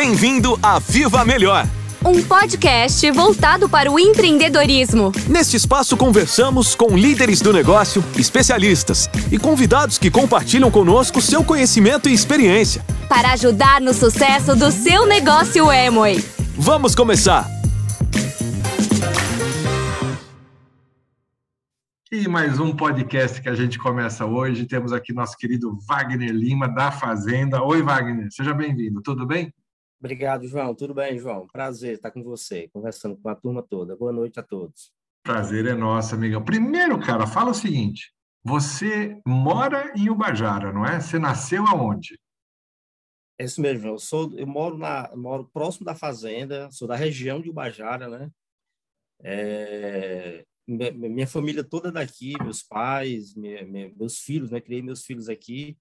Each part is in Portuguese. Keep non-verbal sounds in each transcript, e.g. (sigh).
Bem-vindo a Viva Melhor. Um podcast voltado para o empreendedorismo. Neste espaço conversamos com líderes do negócio, especialistas e convidados que compartilham conosco seu conhecimento e experiência. Para ajudar no sucesso do seu negócio Emoi. Vamos começar! E mais um podcast que a gente começa hoje. Temos aqui nosso querido Wagner Lima, da Fazenda. Oi, Wagner, seja bem-vindo, tudo bem? Obrigado, João. Tudo bem, João? Prazer estar com você, conversando com a turma toda. Boa noite a todos. Prazer é nosso, amigão. Primeiro, cara, fala o seguinte: você mora em Ubajara, não é? Você nasceu aonde? É isso mesmo, João. Eu, sou, eu moro, na, moro próximo da fazenda, sou da região de Ubajara, né? É, minha família toda daqui, meus pais, minha, minha, meus filhos, né? Criei meus filhos aqui.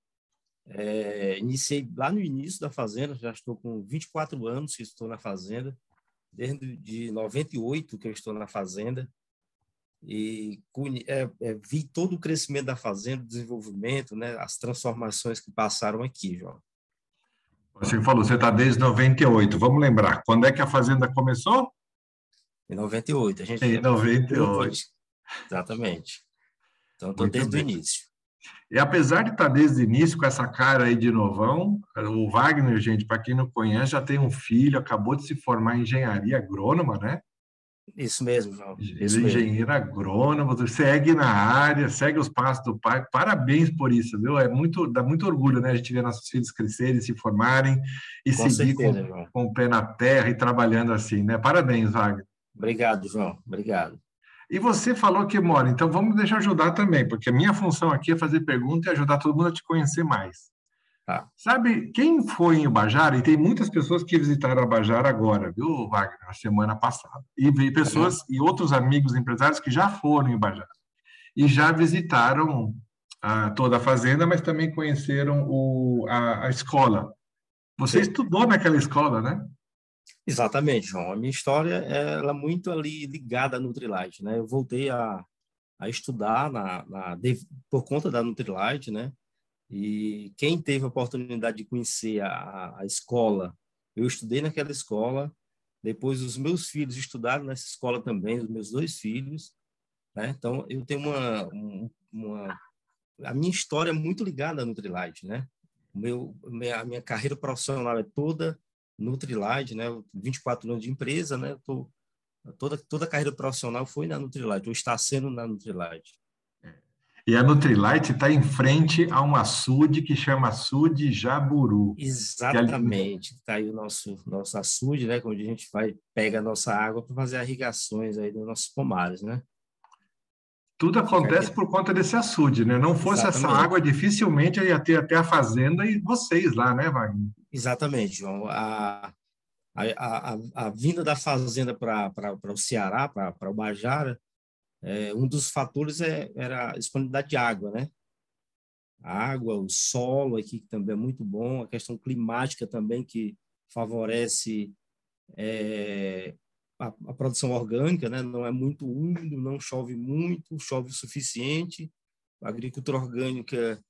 É, iniciei lá no início da fazenda, já estou com 24 anos que estou na fazenda, desde de 98 que eu estou na fazenda. E é, é, vi todo o crescimento da fazenda, o desenvolvimento, né? As transformações que passaram aqui, João. Você falou, você está desde 98. Vamos lembrar, quando é que a fazenda começou? Em 98. A gente em 98. Exatamente. Então, estou desde bem. o início. E apesar de estar tá desde o início com essa cara aí de novão, o Wagner, gente, para quem não conhece, já tem um filho, acabou de se formar em engenharia agrônoma, né? Isso mesmo, João. Ele é engenheiro agrônomo, segue na área, segue os passos do pai. Parabéns por isso, viu? É muito, dá muito orgulho, né? A gente ver nossos filhos crescerem, se formarem e com seguir certeza, com, com, o pé na terra e trabalhando assim, né? Parabéns, Wagner. Obrigado, João. Obrigado. E você falou que mora, então vamos deixar ajudar também, porque a minha função aqui é fazer pergunta e ajudar todo mundo a te conhecer mais. Tá. Sabe, quem foi em Ubajara, e tem muitas pessoas que visitaram Ubajara agora, viu, Wagner, na semana passada, e pessoas uhum. e outros amigos empresários que já foram em Ubajara e já visitaram a, toda a fazenda, mas também conheceram o, a, a escola. Você Sim. estudou naquela escola, né? Exatamente, João. A minha história ela é muito ali ligada à Nutrilite, né? Eu voltei a, a estudar na, na por conta da Nutrilite, né? E quem teve a oportunidade de conhecer a, a escola, eu estudei naquela escola. Depois os meus filhos estudaram nessa escola também, os meus dois filhos. Né? Então eu tenho uma, uma a minha história é muito ligada à Nutrilite, né? Meu, a minha carreira profissional é toda Nutrilite, né? 24 anos de empresa, né? Tô, toda, toda a carreira profissional foi na Nutrilite, ou está sendo na Nutrilite. E a Nutrilite está em frente a um açude que chama açude Jaburu. Exatamente. Está aí o nosso, nosso açude, né? Onde a gente vai, pega a nossa água para fazer irrigações aí dos nossos pomares, né? Tudo acontece por conta desse açude, né? Não fosse Exatamente. essa água, dificilmente ia ter até a fazenda e vocês lá, né, Wagner? Exatamente, João. A, a, a, a vinda da fazenda para o Ceará, para o Bajara, é, um dos fatores é, era a disponibilidade de água, né? A água, o solo aqui que também é muito bom, a questão climática também que favorece é, a, a, produção orgânica, né? não é muito úmido, não chove muito, chove o suficiente. A agricultura orgânica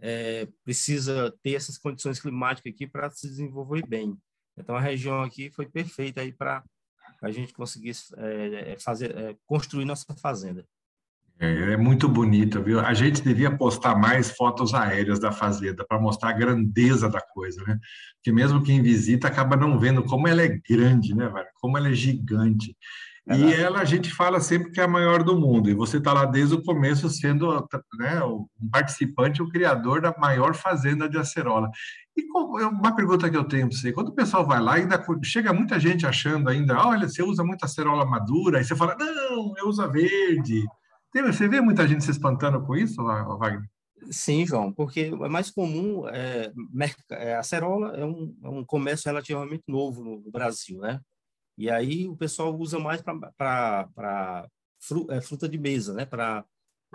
é, precisa ter essas condições climáticas aqui para se desenvolver bem. Então a região aqui foi perfeita aí para a gente conseguir é, fazer, é, construir nossa fazenda. É, é muito bonita, viu? A gente devia postar mais fotos aéreas da fazenda para mostrar a grandeza da coisa, né? Porque mesmo quem visita acaba não vendo como ela é grande, né, velho? Como ela é gigante. É e ela a gente fala sempre que é a maior do mundo. E você está lá desde o começo sendo né, um participante, o criador da maior fazenda de acerola. E uma pergunta que eu tenho para você: quando o pessoal vai lá, ainda chega muita gente achando ainda, olha, você usa muita acerola madura, e você fala, não, eu uso a verde. Você vê muita gente se espantando com isso, Wagner? Sim, João, porque é mais comum, é, é, a cerola é um, é um comércio relativamente novo no, no Brasil, né? E aí o pessoal usa mais para é, fruta de mesa, né? Para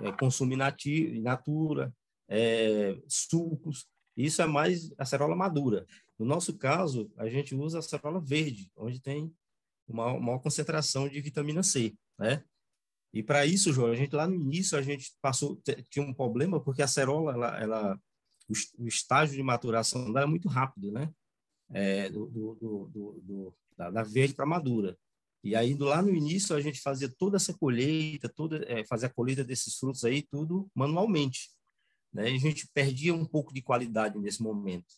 é, consumir nati, natura, é, sucos. Isso é mais a cerola madura. No nosso caso, a gente usa a cerola verde, onde tem uma maior concentração de vitamina C, né? E para isso, João, a gente lá no início a gente passou tinha um problema porque a cerola, ela, ela o estágio de maturação dela é muito rápido, né? é, do, do, do, do, da, da verde para madura. E aí, lá no início, a gente fazia toda essa colheita, toda, é, fazia a colheita desses frutos aí, tudo manualmente. Né? E a gente perdia um pouco de qualidade nesse momento.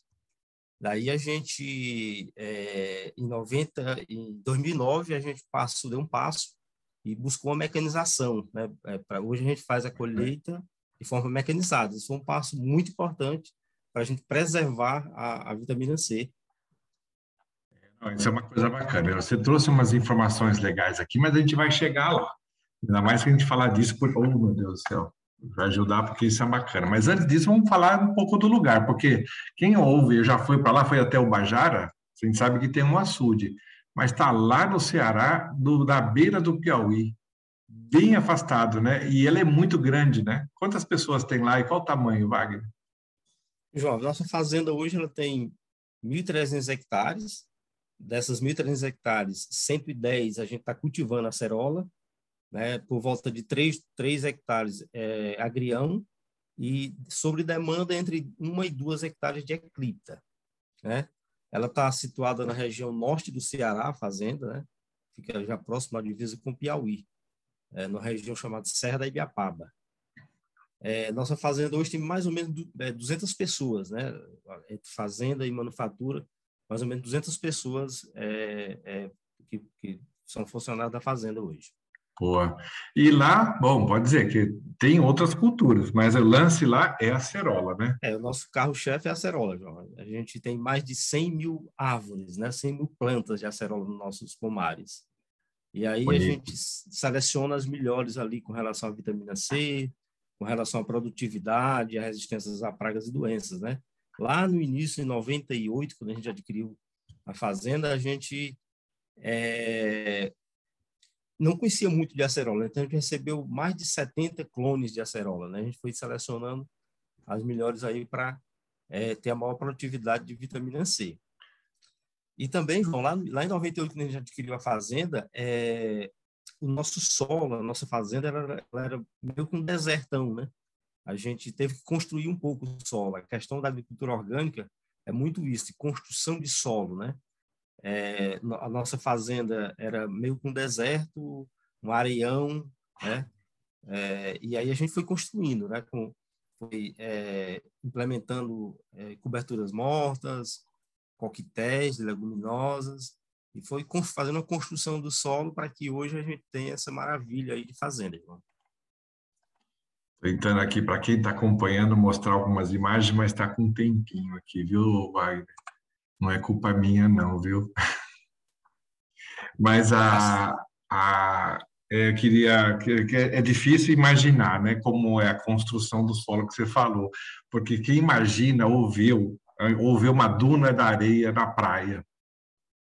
Daí a gente, é, em 90, em 2009, a gente passou, deu um passo e buscou uma mecanização. Né? É, hoje a gente faz a colheita de forma mecanizada. Isso foi um passo muito importante para a gente preservar a, a vitamina C isso é uma coisa bacana. Você trouxe umas informações legais aqui, mas a gente vai chegar lá. Ainda mais que a gente falar disso por. Oh, meu Deus do céu. Vai ajudar, porque isso é bacana. Mas antes disso, vamos falar um pouco do lugar, porque quem ouve, já foi para lá, foi até o Bajara, a gente sabe que tem um açude, mas está lá no Ceará, do, na beira do Piauí, bem afastado, né? E ele é muito grande, né? Quantas pessoas tem lá e qual o tamanho, Wagner? João, nossa fazenda hoje ela tem 1.300 hectares, dessas 1.300 hectares, 110 a gente está cultivando acerola, né, por volta de 3, 3 hectares é, agrião, e sobre demanda entre 1 e 2 hectares de eclipta. Né? Ela está situada na região norte do Ceará, a fazenda, né? fica já próximo à divisa com Piauí, é, na região chamada Serra da Ibiapaba. É, nossa fazenda hoje tem mais ou menos 200 é, pessoas, né? entre fazenda e manufatura, mais ou menos 200 pessoas é, é, que, que, são funcionários da fazenda hoje. Boa. E lá, bom, pode dizer que tem outras culturas, mas o lance lá é a acerola, né? É, o nosso carro-chefe é a acerola, João. A gente tem mais de 100 mil árvores, né? 100 mil plantas de acerola nos nossos pomares. E aí Bonito. a gente seleciona as melhores ali com relação à vitamina C, com relação à produtividade, à resistência a pragas e doenças, né? Lá no início, em 98, quando a gente adquiriu a fazenda, a gente é, não conhecia muito de acerola, então a gente recebeu mais de 70 clones de acerola, né? A gente foi selecionando as melhores aí para é, ter a maior produtividade de vitamina C. E também, João, lá, lá em 98, quando a gente adquiriu a fazenda, é, o nosso solo, a nossa fazenda, era, era meio que um desertão, né? A gente teve que construir um pouco o solo. A questão da agricultura orgânica é muito isso, construção de solo, né? É, a nossa fazenda era meio com um deserto, um areião, né? É, e aí a gente foi construindo, né? Com, foi é, implementando é, coberturas mortas, coquetéis, leguminosas, e foi fazendo a construção do solo para que hoje a gente tenha essa maravilha aí de fazenda, irmão. Tentando aqui, para quem está acompanhando, mostrar algumas imagens, mas está com um tempinho aqui, viu, Wagner? Não é culpa minha, não, viu? Mas a, a, é, eu queria. Que é difícil imaginar né, como é a construção do solo que você falou, porque quem imagina ouviu, ouviu uma duna da areia na praia.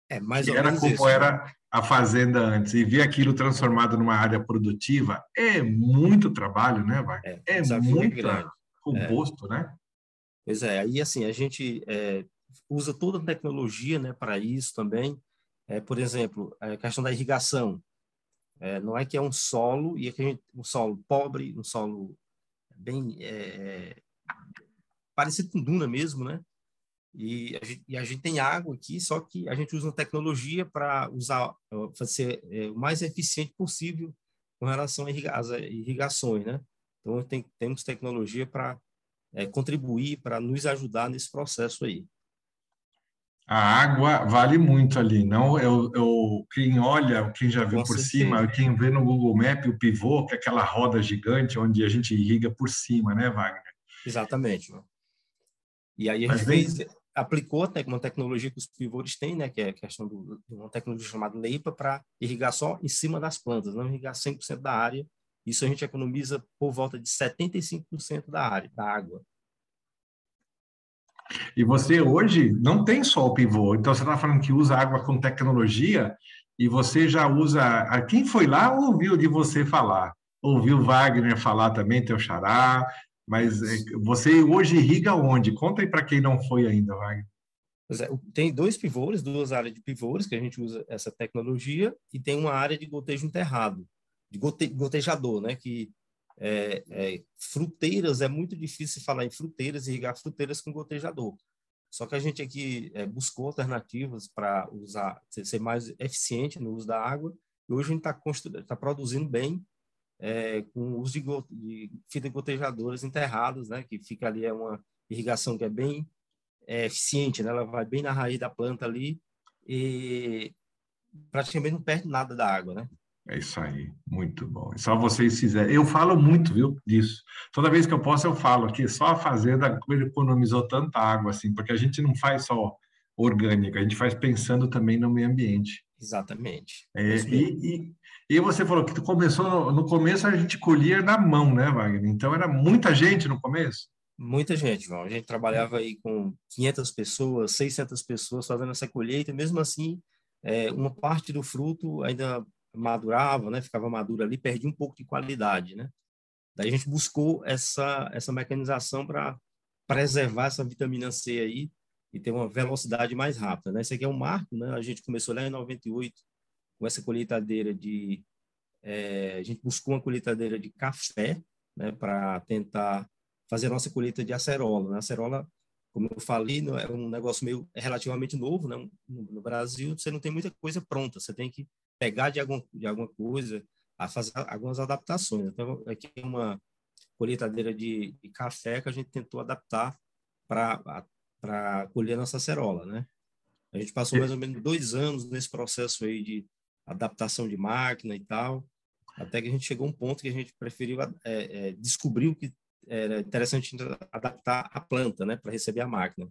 É mais ou era menos como isso. era a fazenda antes e ver aquilo transformado numa área produtiva é muito trabalho, né, Wagner? É, é muito composto, é. né? Pois é, aí assim, a gente é, usa toda a tecnologia né, para isso também. É, por exemplo, a questão da irrigação. É, não é que é um solo, e é que a gente, um solo pobre, um solo bem é, parecido com duna mesmo, né? E a, gente, e a, gente, tem água aqui, só que a gente usa uma tecnologia para usar, fazer é, o mais eficiente possível com relação às irrigações, né? Então, tem, temos tecnologia para é, contribuir, para nos ajudar nesse processo aí. A água vale muito ali, não? Eu, eu, quem olha, quem já viu com por certeza. cima, quem vê no Google Map o pivô, que é aquela roda gigante onde a gente irriga por cima, né, Wagner? Exatamente. E aí a gente fez, aplicou uma tecnologia que os pivôs têm, né, que é a questão de uma tecnologia chamada LEIPA, para irrigar só em cima das plantas, não irrigar 100% da área. Isso a gente economiza por volta de 75% da área, da água. E você hoje não tem só o pivô, então você está falando que usa água com tecnologia e você já usa. Quem foi lá ouviu de você falar? Ouviu Wagner falar também, teu xará, mas é, você hoje irriga onde? Conta aí para quem não foi ainda, Wagner. É, tem dois pivôs, duas áreas de pivôs que a gente usa essa tecnologia e tem uma área de gotejo enterrado, de gote, gotejador, né? Que é, é, fruteiras é muito difícil falar em fruteiras irrigar fruteiras com gotejador. Só que a gente aqui é, buscou alternativas para usar, ser mais eficiente no uso da água, e hoje a gente está tá produzindo bem é, com o uso de, de fita enterradas, né, que fica ali, é uma irrigação que é bem é, eficiente, né, ela vai bem na raiz da planta ali, e praticamente não perde nada da água, né? É isso aí, muito bom. Só vocês fizerem. Eu falo muito, viu, disso. Toda vez que eu posso, eu falo aqui. Só a fazenda economizou tanta água, assim, porque a gente não faz só orgânica, a gente faz pensando também no meio ambiente. Exatamente. É, e, e, e, você falou que começou no, no, começo a gente colhia na mão, né, Wagner? Então era muita gente no começo. Muita gente, João. A gente trabalhava aí com 500 pessoas, 600 pessoas fazendo essa colheita. E mesmo assim, é, uma parte do fruto ainda madurava, né, ficava madura ali, perdia um pouco de qualidade, né? Daí a gente buscou essa essa mecanização para preservar essa vitamina C aí e ter uma velocidade mais rápida, né? Esse aqui é um marco, né? A gente começou lá em 98 com essa colheitadeira de é, a gente buscou uma colheitadeira de café, né, para tentar fazer a nossa colheita de acerola. Né? Acerola, como eu falei, é um negócio meio é relativamente novo, né? No, no Brasil, você não tem muita coisa pronta, você tem que pegar de, algum, de alguma coisa, a fazer algumas adaptações. Então, aqui é uma colheitadeira de, de café que a gente tentou adaptar para colher nossa acerola, né? A gente passou mais ou menos dois anos nesse processo aí de adaptação de máquina e tal, até que a gente chegou a um ponto que a gente preferiu é, é, descobriu que era interessante adaptar a planta, né, para receber a máquina.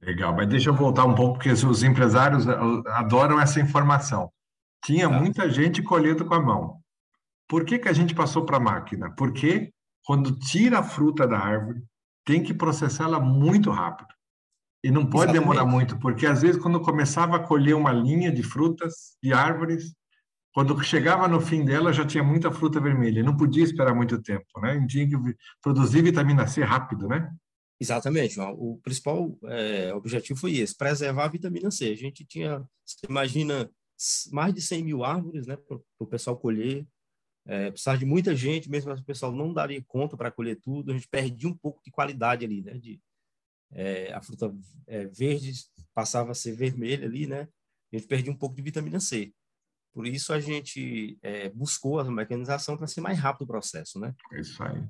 Legal, mas deixa eu voltar um pouco, porque os empresários adoram essa informação. Tinha tá. muita gente colhendo com a mão. Por que, que a gente passou para a máquina? Porque quando tira a fruta da árvore, tem que processá-la muito rápido. E não pode Exatamente. demorar muito, porque às vezes quando começava a colher uma linha de frutas, de árvores, quando chegava no fim dela já tinha muita fruta vermelha. E não podia esperar muito tempo, né? Tinha que produzir vitamina C rápido, né? Exatamente, O principal é, objetivo foi esse, preservar a vitamina C. A gente tinha, você imagina, mais de 100 mil árvores, né, para o pessoal colher. É, precisava de muita gente, mesmo assim o pessoal não daria conta para colher tudo. A gente perdia um pouco de qualidade ali, né? De, é, a fruta é, verde passava a ser vermelha ali, né? A gente perdia um pouco de vitamina C. Por isso a gente é, buscou a mecanização para ser mais rápido o processo, né? É isso aí.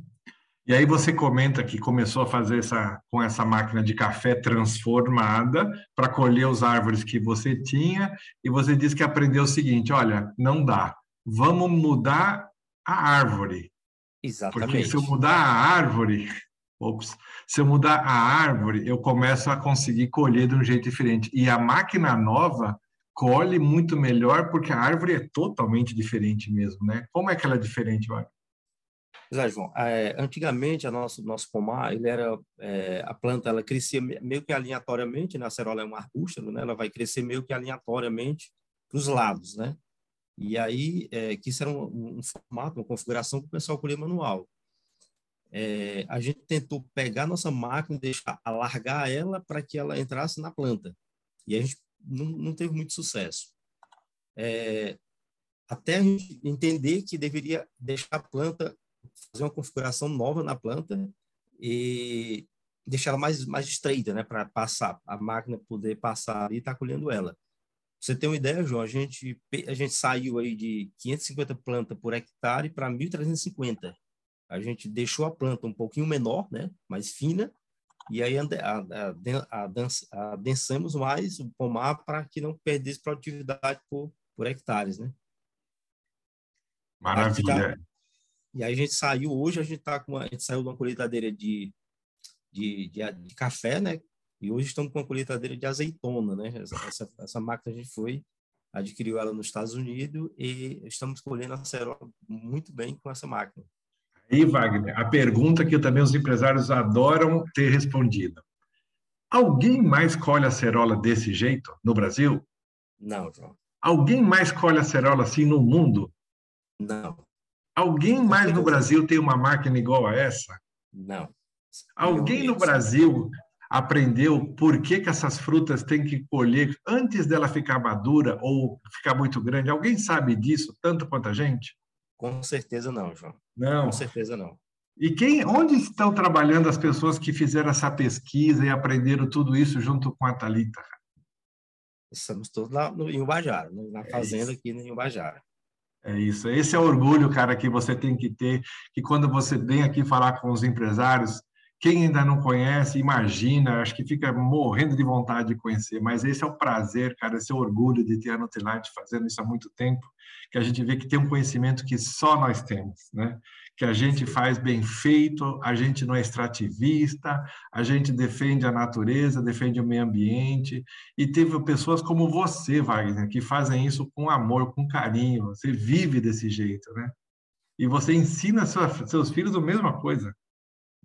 E aí você comenta que começou a fazer essa com essa máquina de café transformada para colher os árvores que você tinha e você disse que aprendeu o seguinte, olha, não dá. Vamos mudar a árvore. Exatamente. Porque se eu mudar a árvore, ops, se eu mudar a árvore, eu começo a conseguir colher de um jeito diferente. E a máquina nova colhe muito melhor porque a árvore é totalmente diferente mesmo, né? Como é que ela é diferente, Wagner? Exato, João. É, antigamente, a nosso, nosso pomar, ele era, é, a planta ela crescia meio que aleatoriamente, né? a acerola é um arbusto, né? ela vai crescer meio que aleatoriamente para os lados, né? E aí, é, que isso era um, um, formato, uma configuração que o pessoal colhia manual. É, a gente tentou pegar nossa máquina, deixar, alargar ela para que ela entrasse na planta. E a gente não, não teve muito sucesso. É, até a gente entender que deveria deixar a planta fazer uma configuração nova na planta e deixar ela mais, mais estreita, né, para passar, a máquina poder passar e estar tá colhendo ela. Você tem uma ideia, João, a gente, a gente saiu aí de 550 plantas por hectare para 1.350. A gente deixou a planta um pouquinho menor, né, mais fina, e aí adensamos mais o pomar para que não perdesse produtividade por, por hectares, né? Maravilha. E aí a gente saiu, hoje a gente tá com uma, a gente saiu de uma colheitadeira de, de, de, de, café, né? E hoje estamos com uma colheitadeira de azeitona, né? Essa, essa máquina a gente foi, adquiriu ela nos Estados Unidos e estamos colhendo a acerola muito bem com essa máquina. E Wagner, a pergunta que também os empresários adoram ter respondido. Alguém mais colhe acerola desse jeito no Brasil? Não, João. Alguém mais colhe acerola assim no mundo? Não. Alguém mais no Brasil tem uma máquina igual a essa? Não. Alguém no Brasil aprendeu por que, que essas frutas têm que colher antes dela ficar madura ou ficar muito grande? Alguém sabe disso tanto quanto a gente? Com certeza não, João. Não. Com certeza não. E quem, onde estão trabalhando as pessoas que fizeram essa pesquisa e aprenderam tudo isso junto com a Talita? Estamos todos lá no, em Ubajara, na é fazenda aqui em Ubajara. É isso. Esse é o orgulho, cara, que você tem que ter, que quando você vem aqui falar com os empresários, quem ainda não conhece, imagina, acho que fica morrendo de vontade de conhecer, mas esse é o prazer, cara, esse é o orgulho de ter a Nutrilight fazendo isso há muito tempo, que a gente vê que tem um conhecimento que só nós temos, né? Que a gente faz bem feito, a gente não é extrativista, a gente defende a natureza, defende o meio ambiente, e teve pessoas como você, Wagner, que fazem isso com amor, com carinho, você vive desse jeito, né? E você ensina seus filhos a mesma coisa.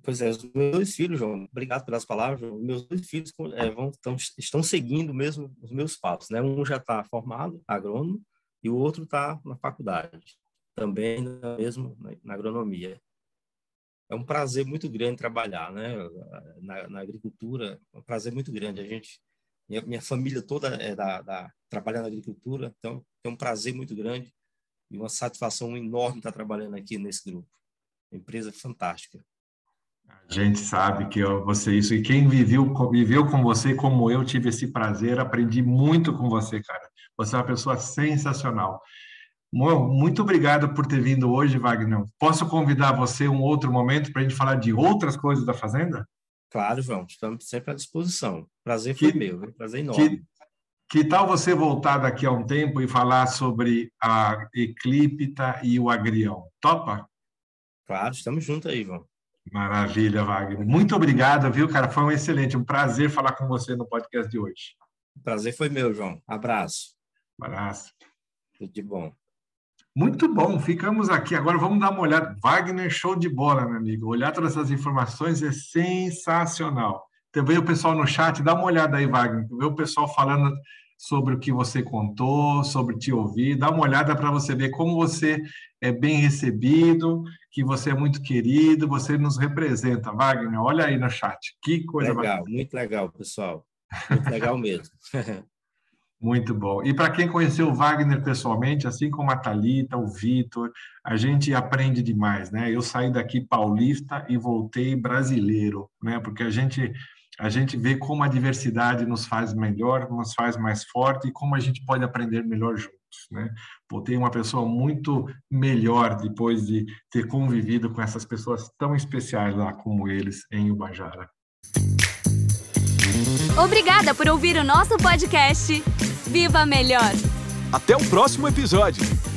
Pois é, os meus dois filhos, João, obrigado pelas palavras. Os meus dois filhos é, vão, tão, estão seguindo mesmo os meus passos, né? Um já está formado, agrônomo, e o outro está na faculdade, também mesmo na, na, agronomia. É um prazer muito grande trabalhar, né? Na, na, agricultura, é um prazer muito grande. A gente, minha, minha família toda é da, da trabalha na agricultura, então é um prazer muito grande e uma satisfação enorme estar trabalhando aqui nesse grupo. Empresa fantástica. A gente sabe que você isso e quem viveu viveu com você como eu tive esse prazer, aprendi muito com você, cara. Você é uma pessoa sensacional. Muito obrigado por ter vindo hoje, Wagner. Posso convidar você um outro momento para a gente falar de outras coisas da fazenda? Claro, João. Estamos sempre à disposição. Prazer foi que, meu, prazer enorme. Que, que tal você voltar daqui a um tempo e falar sobre a Eclipta e o Agrião? Topa? Claro, estamos juntos aí, João. Maravilha, Wagner. Muito obrigado, viu, cara? Foi um excelente, um prazer falar com você no podcast de hoje. Prazer foi meu, João. Abraço. Abraço. Tudo de bom. Muito bom, ficamos aqui. Agora vamos dar uma olhada. Wagner, show de bola, meu amigo. Olhar todas essas informações é sensacional. Também o pessoal no chat, dá uma olhada aí, Wagner. Vê o pessoal falando sobre o que você contou, sobre te ouvir. Dá uma olhada para você ver como você é bem recebido, que você é muito querido, você nos representa. Wagner, olha aí no chat. Que coisa legal, bacana. muito legal, pessoal. Muito legal mesmo. (laughs) Muito bom. E para quem conheceu o Wagner pessoalmente, assim como a Thalita, o Vitor, a gente aprende demais, né? Eu saí daqui paulista e voltei brasileiro, né? Porque a gente a gente vê como a diversidade nos faz melhor, nos faz mais forte e como a gente pode aprender melhor juntos. Né? Voltei uma pessoa muito melhor depois de ter convivido com essas pessoas tão especiais lá como eles em Ubajara. Obrigada por ouvir o nosso podcast. Viva Melhor! Até o próximo episódio!